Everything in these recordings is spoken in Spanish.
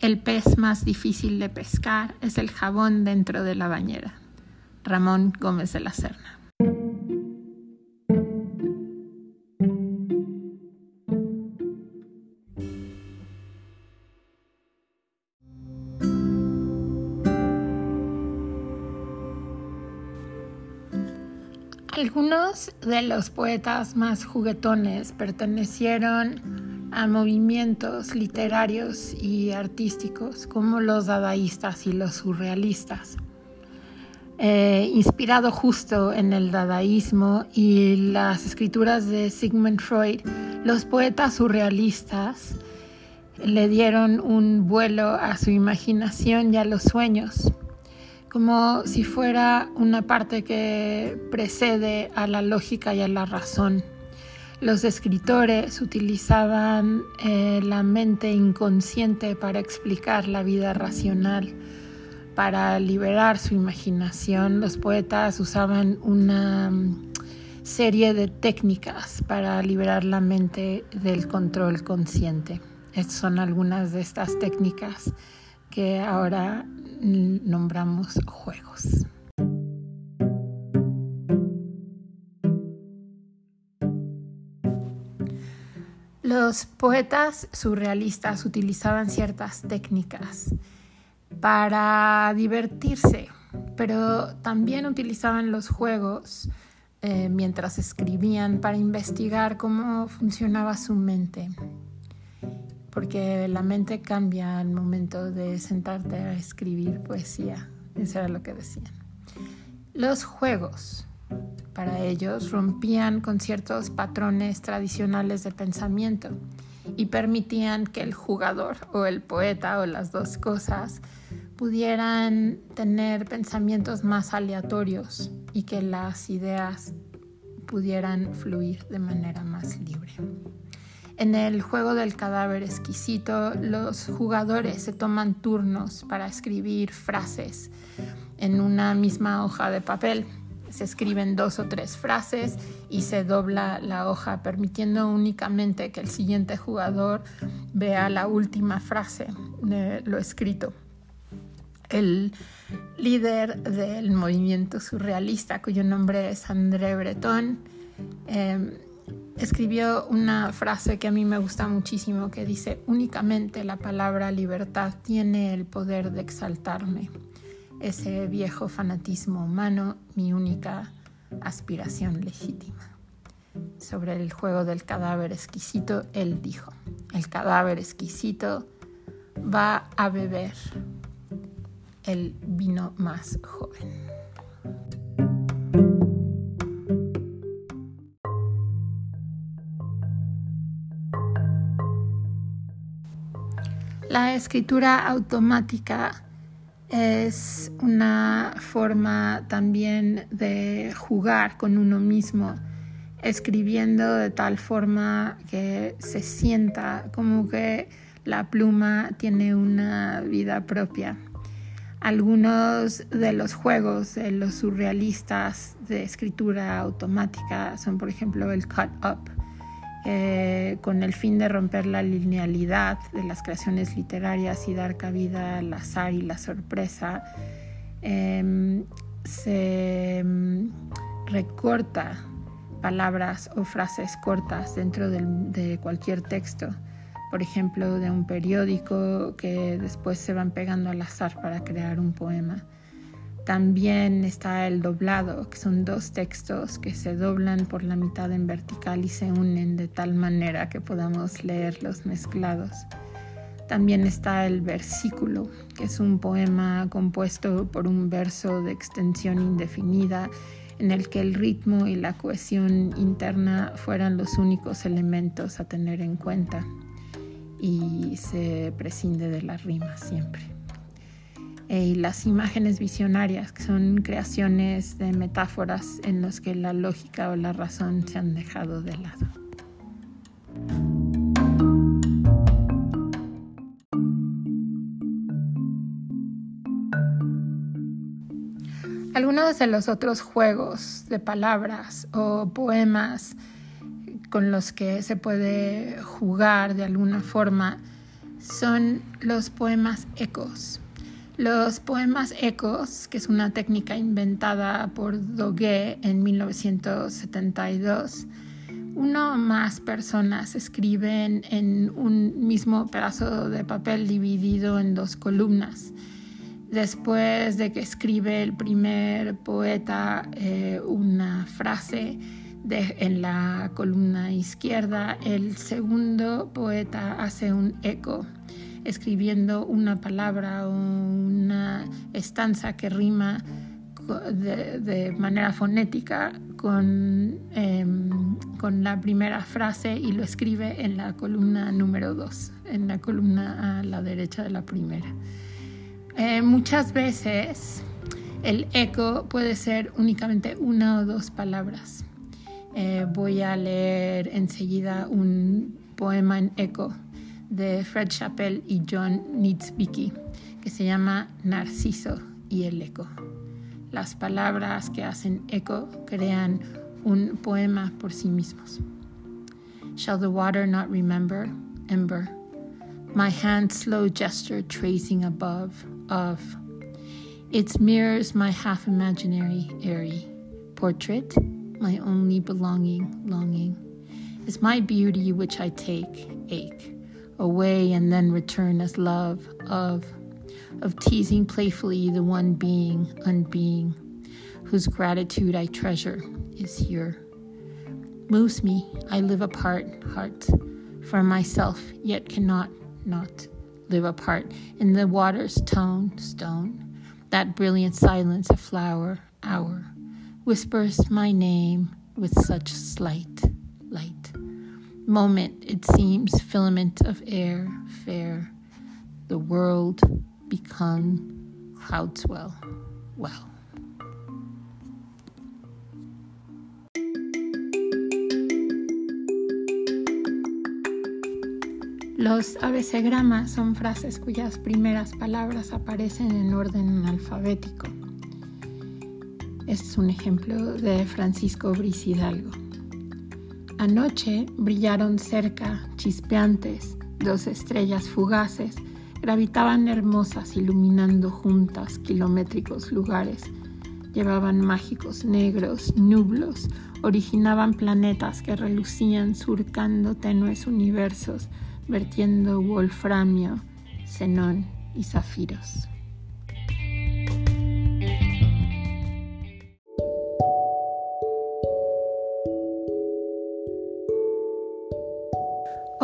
El pez más difícil de pescar es el jabón dentro de la bañera. Ramón Gómez de la Serna. Algunos de los poetas más juguetones pertenecieron a movimientos literarios y artísticos como los dadaístas y los surrealistas. Eh, inspirado justo en el dadaísmo y las escrituras de Sigmund Freud, los poetas surrealistas le dieron un vuelo a su imaginación y a los sueños como si fuera una parte que precede a la lógica y a la razón. Los escritores utilizaban eh, la mente inconsciente para explicar la vida racional, para liberar su imaginación. Los poetas usaban una mm, serie de técnicas para liberar la mente del control consciente. Estas son algunas de estas técnicas que ahora nombramos juegos. Los poetas surrealistas utilizaban ciertas técnicas para divertirse, pero también utilizaban los juegos eh, mientras escribían para investigar cómo funcionaba su mente porque la mente cambia al momento de sentarte a escribir poesía. Eso era lo que decían. Los juegos, para ellos, rompían con ciertos patrones tradicionales de pensamiento y permitían que el jugador o el poeta o las dos cosas pudieran tener pensamientos más aleatorios y que las ideas pudieran fluir de manera más libre. En el juego del cadáver exquisito, los jugadores se toman turnos para escribir frases en una misma hoja de papel. Se escriben dos o tres frases y se dobla la hoja, permitiendo únicamente que el siguiente jugador vea la última frase de lo escrito. El líder del movimiento surrealista, cuyo nombre es André Breton, eh, escribió una frase que a mí me gusta muchísimo que dice, únicamente la palabra libertad tiene el poder de exaltarme. Ese viejo fanatismo humano, mi única aspiración legítima. Sobre el juego del cadáver exquisito, él dijo, el cadáver exquisito va a beber el vino más joven. La escritura automática es una forma también de jugar con uno mismo, escribiendo de tal forma que se sienta como que la pluma tiene una vida propia. Algunos de los juegos de los surrealistas de escritura automática son, por ejemplo, el cut up, eh, con el fin de romper la linealidad de las creaciones literarias y dar cabida al azar y la sorpresa, em, se em, recorta palabras o frases cortas dentro de cualquier texto, por ejemplo, de un periódico que después se van pegando al azar para crear un poema. También está el doblado, que son dos textos que se doblan por la mitad en vertical y se unen de tal manera que podamos leerlos mezclados. También está el versículo, que es un poema compuesto por un verso de extensión indefinida en el que el ritmo y la cohesión interna fueran los únicos elementos a tener en cuenta y se prescinde de la rima siempre. Eh, y las imágenes visionarias, que son creaciones de metáforas en las que la lógica o la razón se han dejado de lado. Algunos de los otros juegos de palabras o poemas con los que se puede jugar de alguna forma son los poemas ecos. Los poemas ecos, que es una técnica inventada por Doguet en 1972, uno o más personas escriben en un mismo pedazo de papel dividido en dos columnas. Después de que escribe el primer poeta eh, una frase en la columna izquierda, el segundo poeta hace un eco escribiendo una palabra o una estanza que rima de, manera fonética em, con, la primera frase y lo escribe en la columna número 2, en la columna a la derecha de la primera. Eh, muchas veces el eco puede ser únicamente una o dos palabras. Eh, voy a leer enseguida un poema en eco de Fred Chappell y John Nitzbicki que se llama Narciso y el eco. Las palabras que hacen eco crean un poema por sí mismos. Shall the water not remember, ember? My hand slow gesture tracing above, of. Its mirrors my half imaginary, airy portrait, my only belonging, longing. Is my beauty which I take, ache, away and then return as love, of of teasing playfully the one being, unbeing, whose gratitude I treasure is here. Moves me, I live apart, heart, from myself, yet cannot not live apart. In the water's tone, stone, that brilliant silence, a flower, hour, whispers my name with such slight light. Moment, it seems, filament of air, fair, the world become Cloudswell well. Los abecegramas son frases cuyas primeras palabras aparecen en orden alfabético. Este es un ejemplo de Francisco Briz Hidalgo. Anoche brillaron cerca, chispeantes, dos estrellas fugaces Gravitaban hermosas, iluminando juntas kilométricos lugares. Llevaban mágicos negros, nublos, originaban planetas que relucían surcando tenues universos, vertiendo wolframio, xenón y zafiros.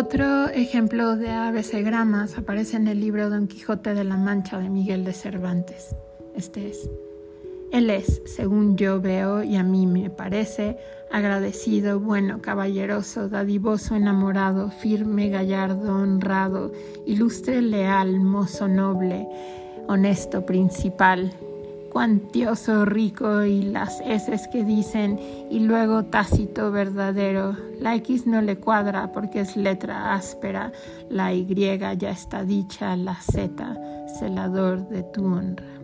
Otro ejemplo de abecegramas aparece en el libro Don Quijote de la Mancha de Miguel de Cervantes. Este es. Él es, según yo veo y a mí me parece, agradecido, bueno, caballeroso, dadivoso, enamorado, firme, gallardo, honrado, ilustre, leal, mozo noble, honesto, principal, cuantioso, rico y las S que dicen y luego tácito, verdadero. La X no le cuadra porque es letra áspera, la Y ya está dicha, la Z, celador de tu honra.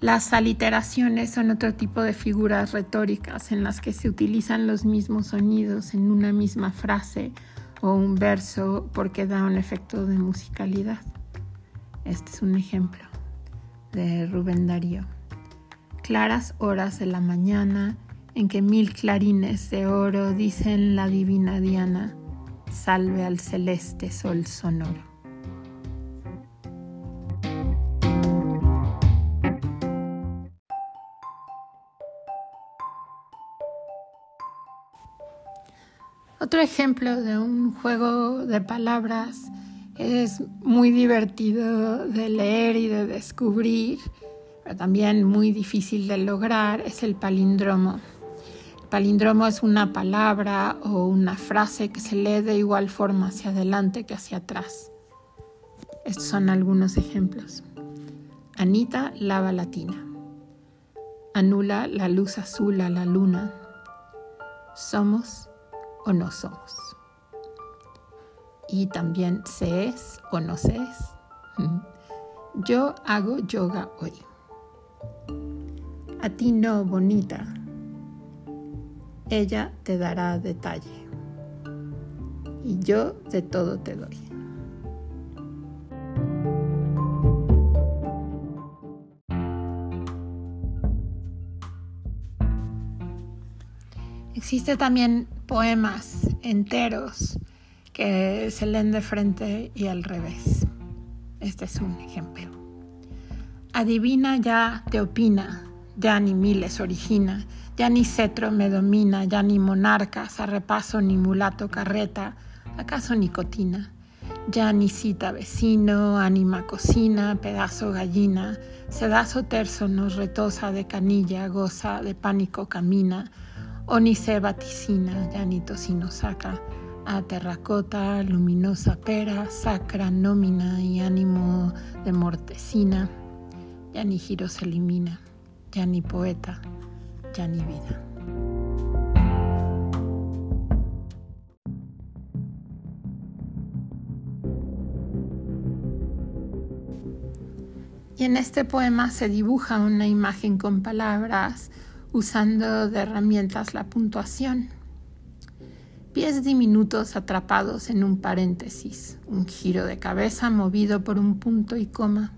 Las aliteraciones son otro tipo de figuras retóricas en las que se utilizan los mismos sonidos en una misma frase o un verso porque da un efecto de musicalidad. Este es un ejemplo de Rubén Darío. Claras horas de la mañana en que mil clarines de oro dicen la divina Diana, salve al celeste sol sonoro. Otro ejemplo de un juego de palabras es muy divertido de leer y de descubrir, pero también muy difícil de lograr, es el palíndromo. El palíndromo es una palabra o una frase que se lee de igual forma hacia adelante que hacia atrás. Estos son algunos ejemplos. Anita lava la tina. Anula la luz azul a la luna. Somos o no somos. Y también se es o no se es. Yo hago yoga hoy. A ti no, bonita. Ella te dará detalle. Y yo de todo te doy. Existe también poemas enteros que se leen de frente y al revés. Este es un ejemplo. Adivina ya te opina, ya ni miles origina, ya ni cetro me domina, ya ni monarcas, a repaso ni mulato carreta, acaso nicotina, ya ni cita vecino, ánima cocina, pedazo gallina, sedazo terzo nos retosa de canilla, goza de pánico camina, o ni se vaticina, ya ni tocino saca, a terracota, luminosa pera, sacra, nómina y ánimo de mortecina, ya ni giro se elimina ya ni poeta, ya ni vida. Y en este poema se dibuja una imagen con palabras usando de herramientas la puntuación. Pies diminutos atrapados en un paréntesis, un giro de cabeza movido por un punto y coma,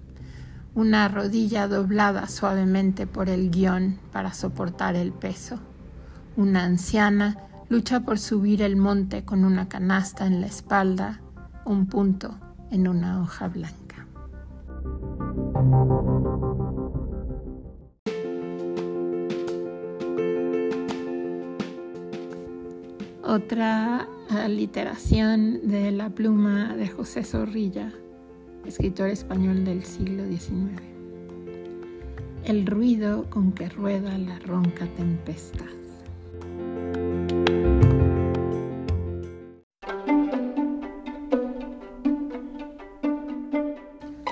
una rodilla doblada suavemente por el guion para soportar el peso. Una anciana lucha por subir el monte con una canasta en la espalda, un punto en una hoja blanca. Otra aliteración de la pluma de José Zorrilla escritor español del siglo XIX. El ruido con que rueda la ronca tempestad.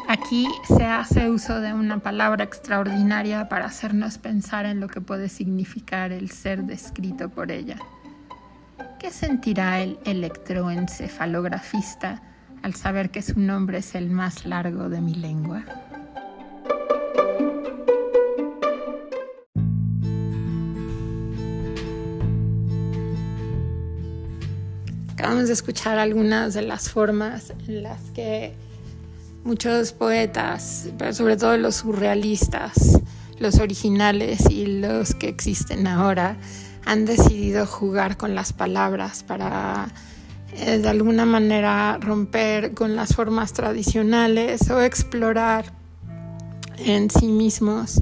Aquí se hace uso de una palabra extraordinaria para hacernos pensar en lo que puede significar el ser descrito por ella. ¿Qué sentirá el electroencefalografista al saber que su nombre es el más largo de mi lengua. Acabamos de escuchar algunas de las formas en las que muchos poetas, pero sobre todo los surrealistas, los originales y los que existen ahora, han decidido jugar con las palabras para eh, de alguna manera romper con las formas tradicionales o explorar en sí mismos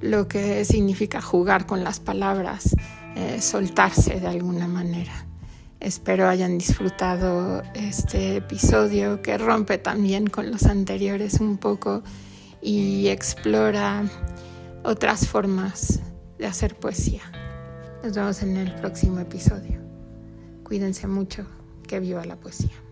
lo que significa jugar con las palabras, eh, soltarse de alguna manera. Espero hayan disfrutado este episodio que rompe también con los anteriores un poco y explora otras formas de hacer poesía. Nos vemos en el próximo episodio. Cuídense mucho que viva la poesía.